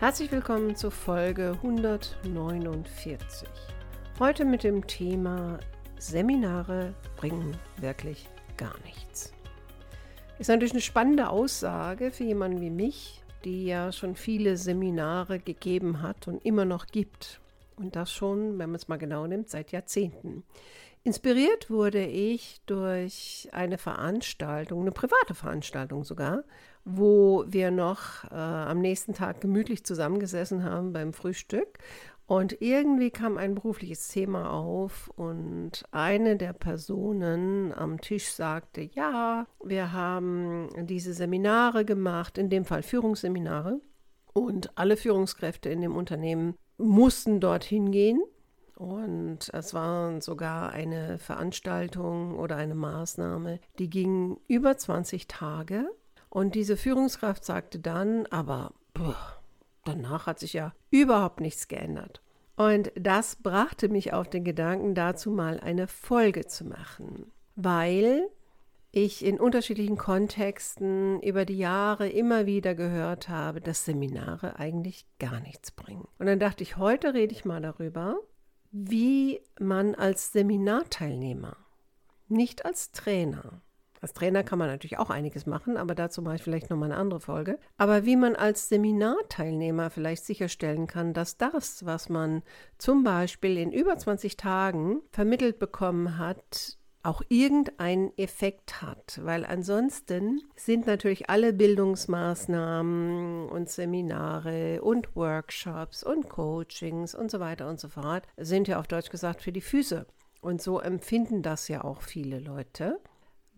Herzlich willkommen zur Folge 149. Heute mit dem Thema Seminare bringen wirklich gar nichts. Ist natürlich eine spannende Aussage für jemanden wie mich, die ja schon viele Seminare gegeben hat und immer noch gibt. Und das schon, wenn man es mal genau nimmt, seit Jahrzehnten. Inspiriert wurde ich durch eine Veranstaltung, eine private Veranstaltung sogar, wo wir noch äh, am nächsten Tag gemütlich zusammengesessen haben beim Frühstück. Und irgendwie kam ein berufliches Thema auf und eine der Personen am Tisch sagte, ja, wir haben diese Seminare gemacht, in dem Fall Führungsseminare. Und alle Führungskräfte in dem Unternehmen mussten dorthin gehen. Und es war sogar eine Veranstaltung oder eine Maßnahme, die ging über 20 Tage. Und diese Führungskraft sagte dann, aber boah, danach hat sich ja überhaupt nichts geändert. Und das brachte mich auf den Gedanken, dazu mal eine Folge zu machen, weil ich in unterschiedlichen Kontexten über die Jahre immer wieder gehört habe, dass Seminare eigentlich gar nichts bringen. Und dann dachte ich, heute rede ich mal darüber, wie man als Seminarteilnehmer, nicht als Trainer, als Trainer kann man natürlich auch einiges machen, aber dazu mache ich vielleicht nochmal eine andere Folge. Aber wie man als Seminarteilnehmer vielleicht sicherstellen kann, dass das, was man zum Beispiel in über 20 Tagen vermittelt bekommen hat, auch irgendeinen Effekt hat, weil ansonsten sind natürlich alle Bildungsmaßnahmen und Seminare und Workshops und Coachings und so weiter und so fort, sind ja auf Deutsch gesagt für die Füße. Und so empfinden das ja auch viele Leute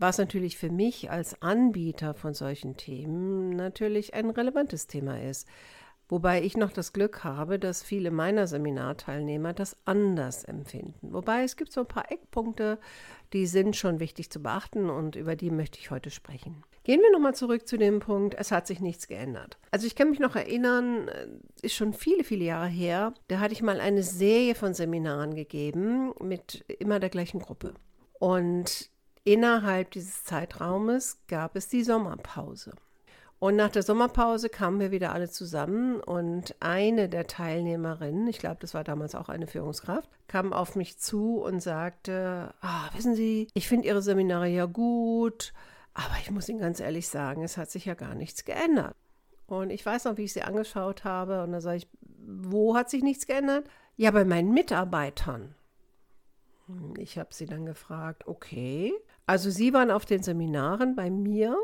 was natürlich für mich als Anbieter von solchen Themen natürlich ein relevantes Thema ist. Wobei ich noch das Glück habe, dass viele meiner Seminarteilnehmer das anders empfinden. Wobei es gibt so ein paar Eckpunkte, die sind schon wichtig zu beachten und über die möchte ich heute sprechen. Gehen wir nochmal zurück zu dem Punkt, es hat sich nichts geändert. Also ich kann mich noch erinnern, äh, ist schon viele, viele Jahre her, da hatte ich mal eine Serie von Seminaren gegeben mit immer der gleichen Gruppe. Und Innerhalb dieses Zeitraumes gab es die Sommerpause. Und nach der Sommerpause kamen wir wieder alle zusammen und eine der Teilnehmerinnen, ich glaube, das war damals auch eine Führungskraft, kam auf mich zu und sagte, ah, wissen Sie, ich finde Ihre Seminare ja gut, aber ich muss Ihnen ganz ehrlich sagen, es hat sich ja gar nichts geändert. Und ich weiß noch, wie ich sie angeschaut habe und da sage ich, wo hat sich nichts geändert? Ja, bei meinen Mitarbeitern. Ich habe sie dann gefragt, okay, also Sie waren auf den Seminaren bei mir,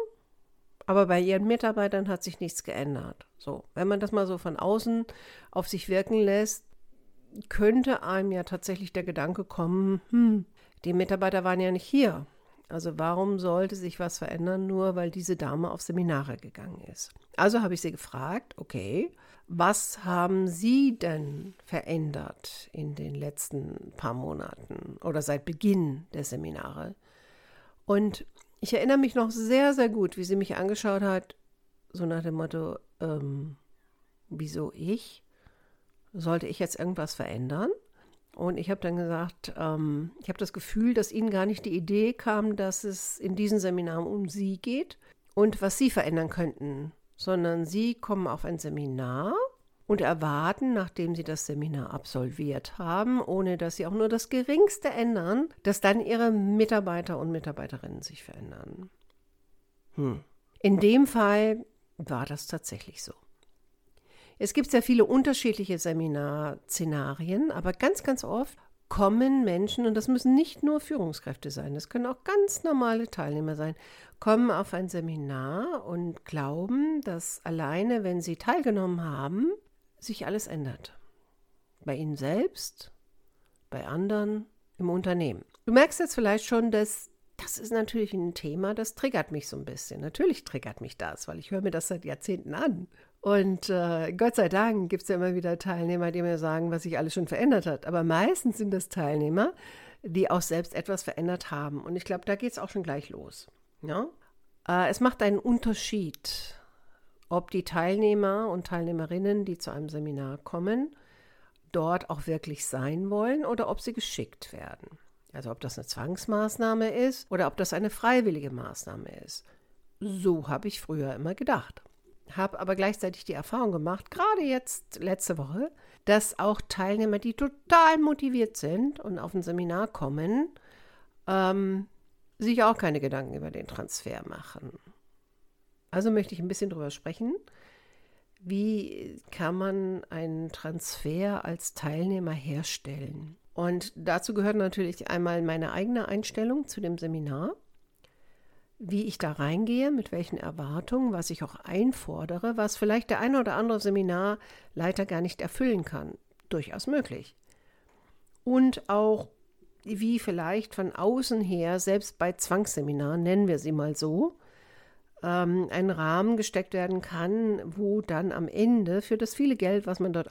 aber bei Ihren Mitarbeitern hat sich nichts geändert. So, wenn man das mal so von außen auf sich wirken lässt, könnte einem ja tatsächlich der Gedanke kommen, hm, die Mitarbeiter waren ja nicht hier. Also warum sollte sich was verändern, nur weil diese Dame auf Seminare gegangen ist? Also habe ich sie gefragt, okay, was haben Sie denn verändert in den letzten paar Monaten oder seit Beginn der Seminare? Und ich erinnere mich noch sehr, sehr gut, wie sie mich angeschaut hat, so nach dem Motto, ähm, wieso ich? Sollte ich jetzt irgendwas verändern? Und ich habe dann gesagt, ähm, ich habe das Gefühl, dass Ihnen gar nicht die Idee kam, dass es in diesem Seminar um Sie geht und was Sie verändern könnten, sondern Sie kommen auf ein Seminar und erwarten, nachdem sie das Seminar absolviert haben, ohne dass sie auch nur das geringste ändern, dass dann ihre Mitarbeiter und Mitarbeiterinnen sich verändern. Hm. In dem Fall war das tatsächlich so. Es gibt sehr viele unterschiedliche Seminarszenarien, aber ganz, ganz oft kommen Menschen, und das müssen nicht nur Führungskräfte sein, das können auch ganz normale Teilnehmer sein, kommen auf ein Seminar und glauben, dass alleine, wenn sie teilgenommen haben, sich alles ändert. Bei Ihnen selbst, bei anderen, im Unternehmen. Du merkst jetzt vielleicht schon, dass das ist natürlich ein Thema, das triggert mich so ein bisschen. Natürlich triggert mich das, weil ich höre mir das seit Jahrzehnten an. Und äh, Gott sei Dank gibt es ja immer wieder Teilnehmer, die mir sagen, was sich alles schon verändert hat. Aber meistens sind das Teilnehmer, die auch selbst etwas verändert haben. Und ich glaube, da geht es auch schon gleich los. Ja? Äh, es macht einen Unterschied, ob die Teilnehmer und Teilnehmerinnen, die zu einem Seminar kommen, dort auch wirklich sein wollen oder ob sie geschickt werden. Also ob das eine Zwangsmaßnahme ist oder ob das eine freiwillige Maßnahme ist. So habe ich früher immer gedacht. Habe aber gleichzeitig die Erfahrung gemacht, gerade jetzt letzte Woche, dass auch Teilnehmer, die total motiviert sind und auf ein Seminar kommen, ähm, sich auch keine Gedanken über den Transfer machen. Also möchte ich ein bisschen darüber sprechen, wie kann man einen Transfer als Teilnehmer herstellen. Und dazu gehört natürlich einmal meine eigene Einstellung zu dem Seminar, wie ich da reingehe, mit welchen Erwartungen, was ich auch einfordere, was vielleicht der eine oder andere Seminarleiter gar nicht erfüllen kann. Durchaus möglich. Und auch wie vielleicht von außen her, selbst bei Zwangsseminaren, nennen wir sie mal so, ähm, ein Rahmen gesteckt werden kann, wo dann am Ende für das viele Geld, was man dort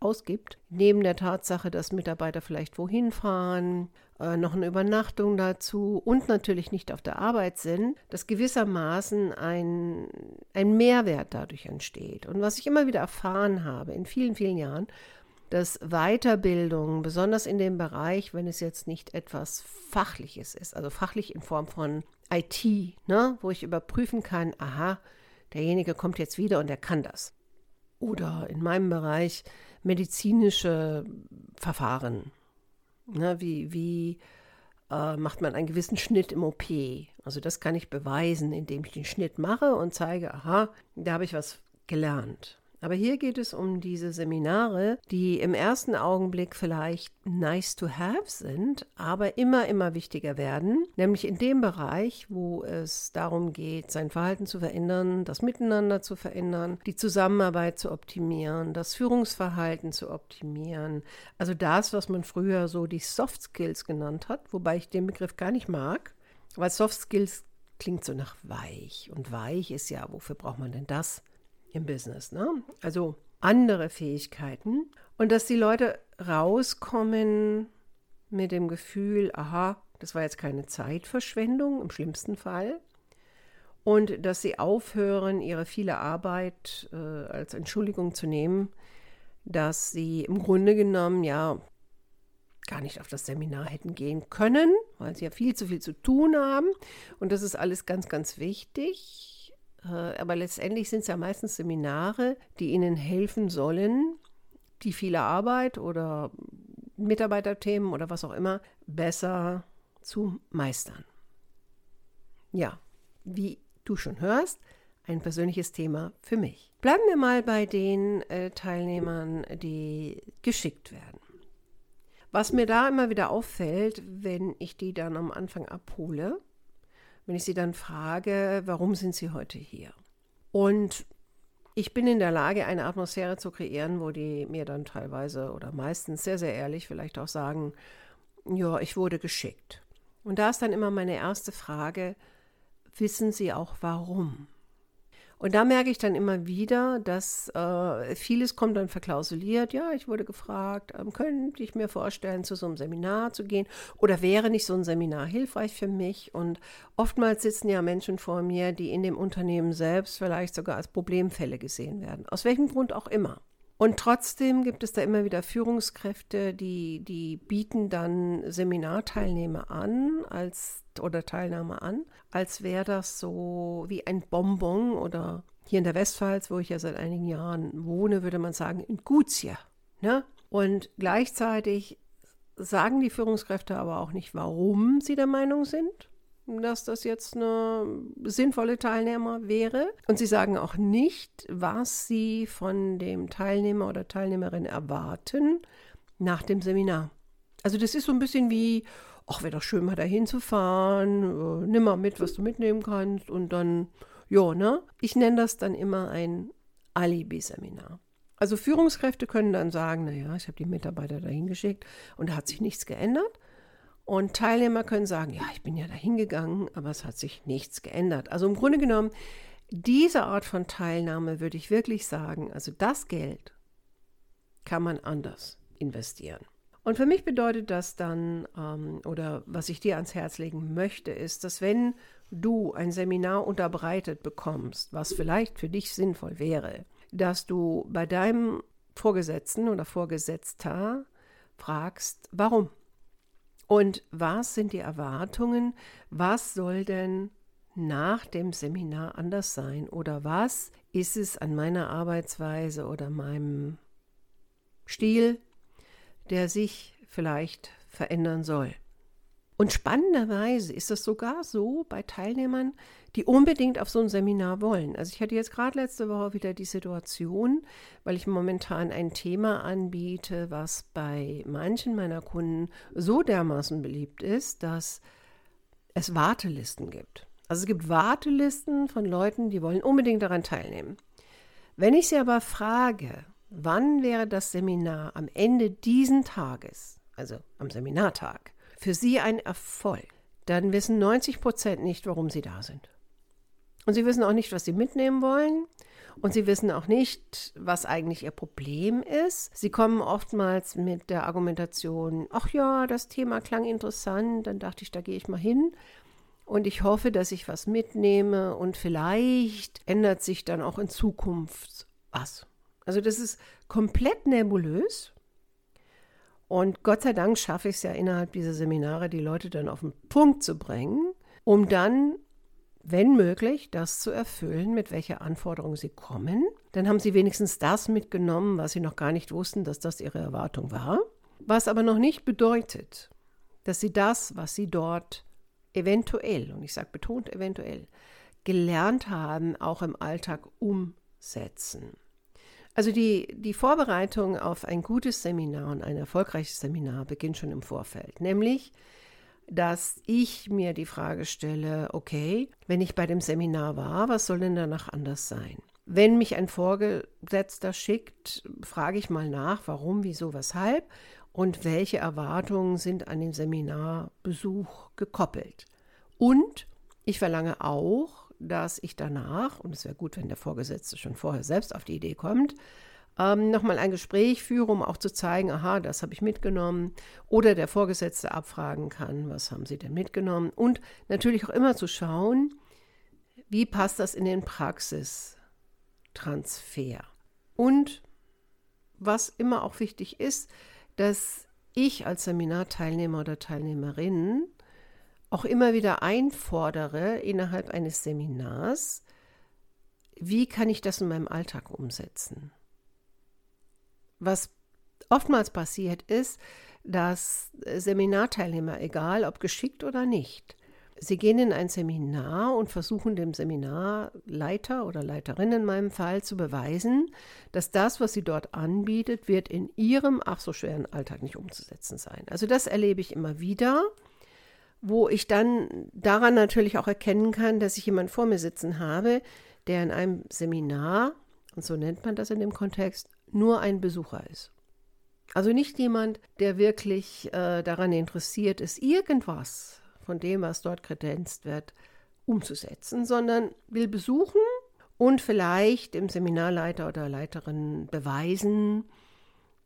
ausgibt, neben der Tatsache, dass Mitarbeiter vielleicht wohin fahren, äh, noch eine Übernachtung dazu und natürlich nicht auf der Arbeit sind, dass gewissermaßen ein, ein Mehrwert dadurch entsteht. Und was ich immer wieder erfahren habe in vielen, vielen Jahren, dass Weiterbildung, besonders in dem Bereich, wenn es jetzt nicht etwas Fachliches ist, also fachlich in Form von IT, ne, wo ich überprüfen kann, aha, derjenige kommt jetzt wieder und er kann das. Oder in meinem Bereich medizinische Verfahren. Ne, wie wie äh, macht man einen gewissen Schnitt im OP? Also das kann ich beweisen, indem ich den Schnitt mache und zeige, aha, da habe ich was gelernt. Aber hier geht es um diese Seminare, die im ersten Augenblick vielleicht nice to have sind, aber immer, immer wichtiger werden, nämlich in dem Bereich, wo es darum geht, sein Verhalten zu verändern, das Miteinander zu verändern, die Zusammenarbeit zu optimieren, das Führungsverhalten zu optimieren. Also das, was man früher so die Soft Skills genannt hat, wobei ich den Begriff gar nicht mag, weil Soft Skills klingt so nach weich und weich ist ja, wofür braucht man denn das? Im Business. Ne? Also andere Fähigkeiten. Und dass die Leute rauskommen mit dem Gefühl, aha, das war jetzt keine Zeitverschwendung im schlimmsten Fall. Und dass sie aufhören, ihre viele Arbeit äh, als Entschuldigung zu nehmen, dass sie im Grunde genommen ja gar nicht auf das Seminar hätten gehen können, weil sie ja viel zu viel zu tun haben. Und das ist alles ganz, ganz wichtig. Äh, aber letztendlich sind es ja meistens Seminare, die Ihnen helfen sollen, die viele Arbeit oder Mitarbeiterthemen oder was auch immer besser zu meistern. Ja, wie du schon hörst, ein persönliches Thema für mich. Bleiben wir mal bei den äh, Teilnehmern, die geschickt werden. Was mir da immer wieder auffällt, wenn ich die dann am Anfang abhole, wenn ich sie dann frage, warum sind sie heute hier? Und ich bin in der Lage, eine Atmosphäre zu kreieren, wo die mir dann teilweise oder meistens sehr, sehr ehrlich vielleicht auch sagen, ja, ich wurde geschickt. Und da ist dann immer meine erste Frage, wissen Sie auch warum? Und da merke ich dann immer wieder, dass äh, vieles kommt dann verklausuliert. Ja, ich wurde gefragt, ähm, könnte ich mir vorstellen, zu so einem Seminar zu gehen oder wäre nicht so ein Seminar hilfreich für mich? Und oftmals sitzen ja Menschen vor mir, die in dem Unternehmen selbst vielleicht sogar als Problemfälle gesehen werden. Aus welchem Grund auch immer. Und trotzdem gibt es da immer wieder Führungskräfte, die, die bieten dann Seminarteilnehmer an als oder Teilnahme an, als wäre das so wie ein Bonbon oder hier in der Westpfalz, wo ich ja seit einigen Jahren wohne, würde man sagen, in Gutsje. Ne? Und gleichzeitig sagen die Führungskräfte aber auch nicht, warum sie der Meinung sind dass das jetzt eine sinnvolle Teilnehmer wäre. Und sie sagen auch nicht, was sie von dem Teilnehmer oder Teilnehmerin erwarten nach dem Seminar. Also das ist so ein bisschen wie, ach, wäre doch schön mal dahin zu fahren, äh, nimm mal mit, was du mitnehmen kannst und dann, ja, ne? Ich nenne das dann immer ein Alibi-Seminar. Also Führungskräfte können dann sagen, naja, ich habe die Mitarbeiter dahin geschickt und da hat sich nichts geändert. Und Teilnehmer können sagen, ja, ich bin ja da hingegangen, aber es hat sich nichts geändert. Also im Grunde genommen diese Art von Teilnahme würde ich wirklich sagen, also das Geld kann man anders investieren. Und für mich bedeutet das dann, ähm, oder was ich dir ans Herz legen möchte, ist, dass wenn du ein Seminar unterbreitet bekommst, was vielleicht für dich sinnvoll wäre, dass du bei deinem Vorgesetzten oder Vorgesetzter fragst, warum? Und was sind die Erwartungen? Was soll denn nach dem Seminar anders sein? Oder was ist es an meiner Arbeitsweise oder meinem Stil, der sich vielleicht verändern soll? Und spannenderweise ist es sogar so bei Teilnehmern, die unbedingt auf so ein Seminar wollen. Also ich hatte jetzt gerade letzte Woche wieder die Situation, weil ich momentan ein Thema anbiete, was bei manchen meiner Kunden so dermaßen beliebt ist, dass es Wartelisten gibt. Also es gibt Wartelisten von Leuten, die wollen unbedingt daran teilnehmen. Wenn ich sie aber frage, wann wäre das Seminar am Ende diesen Tages, also am Seminartag, für sie ein Erfolg, dann wissen 90 Prozent nicht, warum sie da sind. Und sie wissen auch nicht, was sie mitnehmen wollen. Und sie wissen auch nicht, was eigentlich ihr Problem ist. Sie kommen oftmals mit der Argumentation, ach ja, das Thema klang interessant, dann dachte ich, da gehe ich mal hin. Und ich hoffe, dass ich was mitnehme und vielleicht ändert sich dann auch in Zukunft was. Also das ist komplett nebulös. Und Gott sei Dank schaffe ich es ja innerhalb dieser Seminare, die Leute dann auf den Punkt zu bringen, um dann, wenn möglich, das zu erfüllen, mit welcher Anforderung sie kommen. Dann haben sie wenigstens das mitgenommen, was sie noch gar nicht wussten, dass das ihre Erwartung war. Was aber noch nicht bedeutet, dass sie das, was sie dort eventuell, und ich sage betont eventuell, gelernt haben, auch im Alltag umsetzen. Also die, die Vorbereitung auf ein gutes Seminar und ein erfolgreiches Seminar beginnt schon im Vorfeld, nämlich dass ich mir die Frage stelle, okay, wenn ich bei dem Seminar war, was soll denn danach anders sein? Wenn mich ein Vorgesetzter schickt, frage ich mal nach, warum, wieso, weshalb und welche Erwartungen sind an den Seminarbesuch gekoppelt. Und ich verlange auch, dass ich danach, und es wäre gut, wenn der Vorgesetzte schon vorher selbst auf die Idee kommt, ähm, nochmal ein Gespräch führe, um auch zu zeigen, aha, das habe ich mitgenommen. Oder der Vorgesetzte abfragen kann, was haben Sie denn mitgenommen? Und natürlich auch immer zu schauen, wie passt das in den Praxistransfer? Und was immer auch wichtig ist, dass ich als Seminarteilnehmer oder Teilnehmerin auch immer wieder einfordere innerhalb eines Seminars, wie kann ich das in meinem Alltag umsetzen? Was oftmals passiert ist, dass Seminarteilnehmer, egal ob geschickt oder nicht, sie gehen in ein Seminar und versuchen dem Seminarleiter oder Leiterin in meinem Fall zu beweisen, dass das, was sie dort anbietet, wird in ihrem ach so schweren Alltag nicht umzusetzen sein. Also das erlebe ich immer wieder wo ich dann daran natürlich auch erkennen kann, dass ich jemanden vor mir sitzen habe, der in einem Seminar, und so nennt man das in dem Kontext, nur ein Besucher ist. Also nicht jemand, der wirklich äh, daran interessiert ist, irgendwas von dem, was dort kredenzt wird, umzusetzen, sondern will besuchen und vielleicht dem Seminarleiter oder Leiterin beweisen,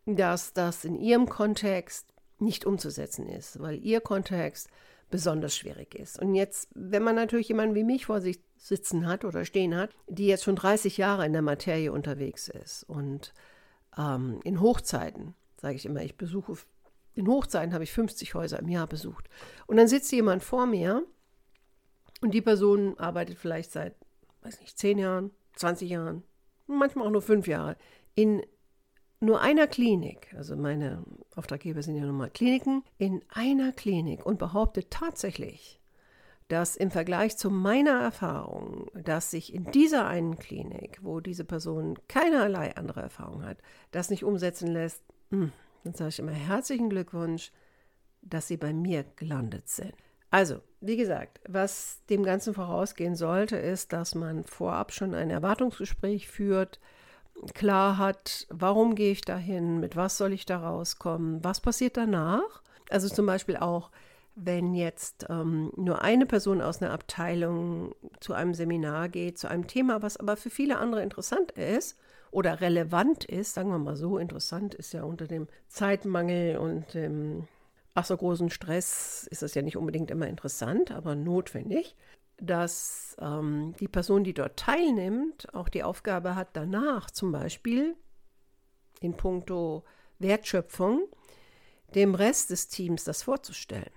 dass das in ihrem Kontext nicht umzusetzen ist, weil ihr Kontext besonders schwierig ist. Und jetzt, wenn man natürlich jemanden wie mich vor sich sitzen hat oder stehen hat, die jetzt schon 30 Jahre in der Materie unterwegs ist und ähm, in Hochzeiten, sage ich immer, ich besuche, in Hochzeiten habe ich 50 Häuser im Jahr besucht. Und dann sitzt jemand vor mir und die Person arbeitet vielleicht seit, weiß nicht, 10 Jahren, 20 Jahren, manchmal auch nur 5 Jahre in nur einer Klinik, also meine Auftraggeber sind ja nun mal Kliniken, in einer Klinik und behauptet tatsächlich, dass im Vergleich zu meiner Erfahrung, dass sich in dieser einen Klinik, wo diese Person keinerlei andere Erfahrung hat, das nicht umsetzen lässt, hm, dann sage ich immer herzlichen Glückwunsch, dass Sie bei mir gelandet sind. Also, wie gesagt, was dem Ganzen vorausgehen sollte, ist, dass man vorab schon ein Erwartungsgespräch führt, klar hat, warum gehe ich dahin, mit was soll ich da rauskommen, was passiert danach. Also zum Beispiel auch, wenn jetzt ähm, nur eine Person aus einer Abteilung zu einem Seminar geht, zu einem Thema, was aber für viele andere interessant ist oder relevant ist, sagen wir mal so, interessant ist ja unter dem Zeitmangel und dem ach so großen Stress ist das ja nicht unbedingt immer interessant, aber notwendig, dass ähm, die Person, die dort teilnimmt, auch die Aufgabe hat, danach zum Beispiel in puncto Wertschöpfung dem Rest des Teams das vorzustellen.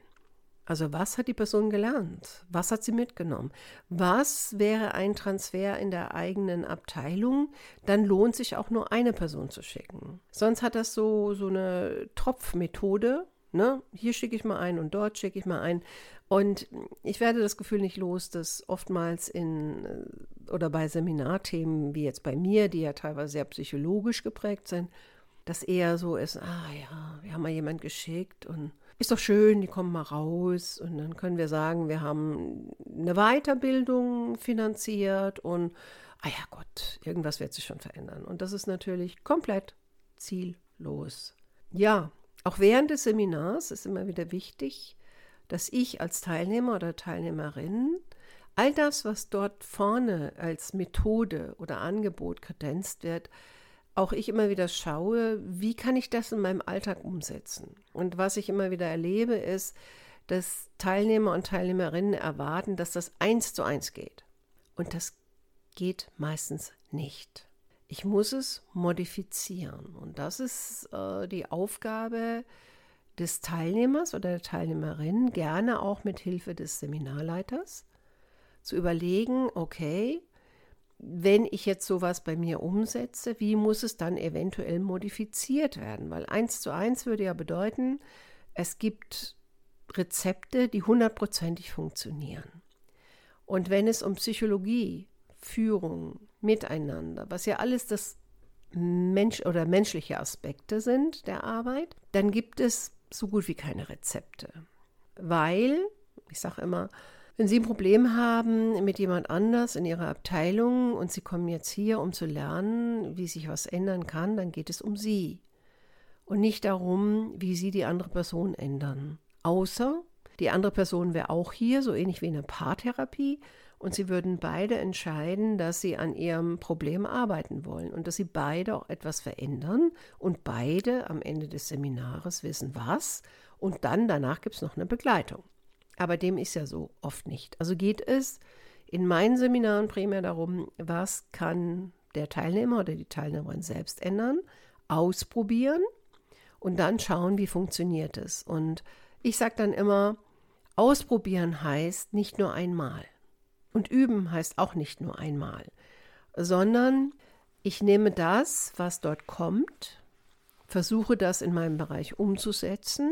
Also was hat die Person gelernt? Was hat sie mitgenommen? Was wäre ein Transfer in der eigenen Abteilung? Dann lohnt sich auch nur eine Person zu schicken. Sonst hat das so, so eine Tropfmethode. Ne? Hier schicke ich mal ein und dort schicke ich mal ein. Und ich werde das Gefühl nicht los, dass oftmals in oder bei Seminarthemen wie jetzt bei mir, die ja teilweise sehr psychologisch geprägt sind, das eher so ist, ah ja, wir haben mal jemand geschickt und ist doch schön, die kommen mal raus und dann können wir sagen, wir haben eine Weiterbildung finanziert und, ah ja Gott, irgendwas wird sich schon verändern. Und das ist natürlich komplett ziellos. Ja, auch während des Seminars ist immer wieder wichtig, dass ich als Teilnehmer oder Teilnehmerin all das, was dort vorne als Methode oder Angebot kredenzt wird, auch ich immer wieder schaue, wie kann ich das in meinem Alltag umsetzen. Und was ich immer wieder erlebe, ist, dass Teilnehmer und Teilnehmerinnen erwarten, dass das eins zu eins geht. Und das geht meistens nicht. Ich muss es modifizieren. Und das ist äh, die Aufgabe des Teilnehmers oder der Teilnehmerin, gerne auch mit Hilfe des Seminarleiters, zu überlegen, okay, wenn ich jetzt sowas bei mir umsetze, wie muss es dann eventuell modifiziert werden? Weil eins zu eins würde ja bedeuten, es gibt Rezepte, die hundertprozentig funktionieren. Und wenn es um Psychologie, Führung, Miteinander, was ja alles das Mensch oder menschliche Aspekte sind der Arbeit, dann gibt es so gut wie keine Rezepte. Weil, ich sage immer, wenn Sie ein Problem haben mit jemand anders in Ihrer Abteilung und Sie kommen jetzt hier, um zu lernen, wie sich was ändern kann, dann geht es um Sie und nicht darum, wie Sie die andere Person ändern. Außer die andere Person wäre auch hier, so ähnlich wie in einer Paartherapie, und Sie würden beide entscheiden, dass Sie an Ihrem Problem arbeiten wollen und dass Sie beide auch etwas verändern und beide am Ende des Seminares wissen, was. Und dann danach gibt es noch eine Begleitung. Aber dem ist ja so oft nicht. Also geht es in meinen Seminaren primär darum, was kann der Teilnehmer oder die Teilnehmerin selbst ändern, ausprobieren und dann schauen, wie funktioniert es. Und ich sage dann immer, ausprobieren heißt nicht nur einmal. Und üben heißt auch nicht nur einmal, sondern ich nehme das, was dort kommt, versuche das in meinem Bereich umzusetzen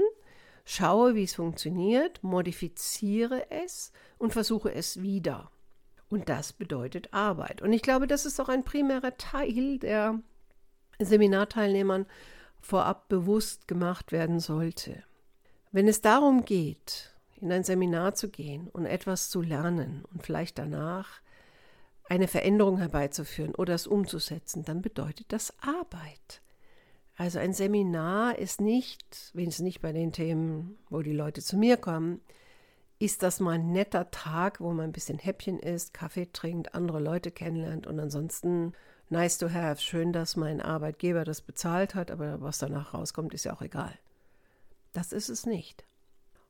schaue, wie es funktioniert, modifiziere es und versuche es wieder. Und das bedeutet Arbeit. Und ich glaube, das ist auch ein primärer Teil, der Seminarteilnehmern vorab bewusst gemacht werden sollte. Wenn es darum geht, in ein Seminar zu gehen und etwas zu lernen und vielleicht danach eine Veränderung herbeizuführen oder es umzusetzen, dann bedeutet das Arbeit. Also ein Seminar ist nicht, wenigstens nicht bei den Themen, wo die Leute zu mir kommen, ist das mal ein netter Tag, wo man ein bisschen Häppchen isst, Kaffee trinkt, andere Leute kennenlernt und ansonsten nice to have. Schön, dass mein Arbeitgeber das bezahlt hat, aber was danach rauskommt, ist ja auch egal. Das ist es nicht.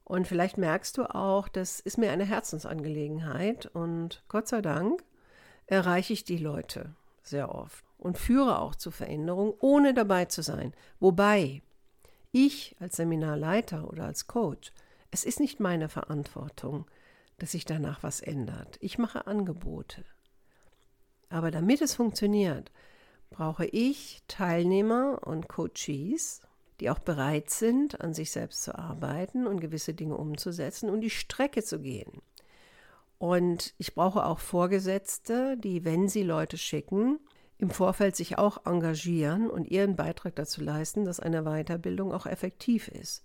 Und vielleicht merkst du auch, das ist mir eine Herzensangelegenheit und Gott sei Dank erreiche ich die Leute sehr oft und führe auch zu Veränderung, ohne dabei zu sein. Wobei ich als Seminarleiter oder als Coach, es ist nicht meine Verantwortung, dass sich danach was ändert. Ich mache Angebote. Aber damit es funktioniert, brauche ich Teilnehmer und Coaches, die auch bereit sind, an sich selbst zu arbeiten und gewisse Dinge umzusetzen und die Strecke zu gehen. Und ich brauche auch Vorgesetzte, die, wenn sie Leute schicken, im Vorfeld sich auch engagieren und ihren Beitrag dazu leisten, dass eine Weiterbildung auch effektiv ist.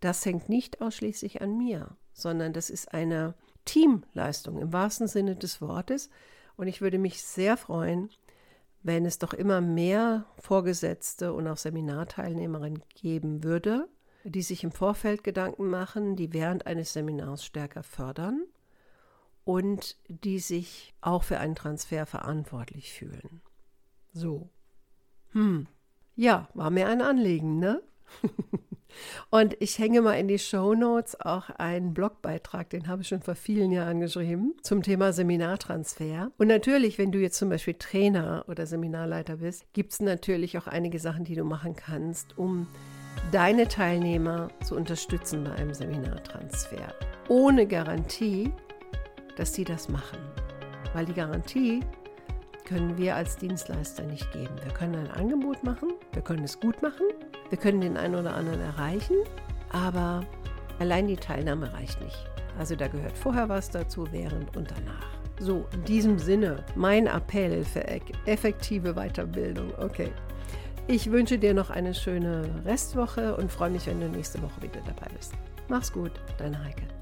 Das hängt nicht ausschließlich an mir, sondern das ist eine Teamleistung im wahrsten Sinne des Wortes. Und ich würde mich sehr freuen, wenn es doch immer mehr Vorgesetzte und auch Seminarteilnehmerinnen geben würde, die sich im Vorfeld Gedanken machen, die während eines Seminars stärker fördern und die sich auch für einen Transfer verantwortlich fühlen. So. Hm. Ja, war mir ein Anliegen, ne? Und ich hänge mal in die Show Notes auch einen Blogbeitrag, den habe ich schon vor vielen Jahren geschrieben, zum Thema Seminartransfer. Und natürlich, wenn du jetzt zum Beispiel Trainer oder Seminarleiter bist, gibt es natürlich auch einige Sachen, die du machen kannst, um deine Teilnehmer zu unterstützen bei einem Seminartransfer. Ohne Garantie, dass sie das machen. Weil die Garantie können wir als Dienstleister nicht geben. Wir können ein Angebot machen, wir können es gut machen, wir können den einen oder anderen erreichen, aber allein die Teilnahme reicht nicht. Also da gehört vorher was dazu, während und danach. So, in diesem Sinne, mein Appell für effektive Weiterbildung. Okay. Ich wünsche dir noch eine schöne Restwoche und freue mich, wenn du nächste Woche wieder dabei bist. Mach's gut, deine Heike.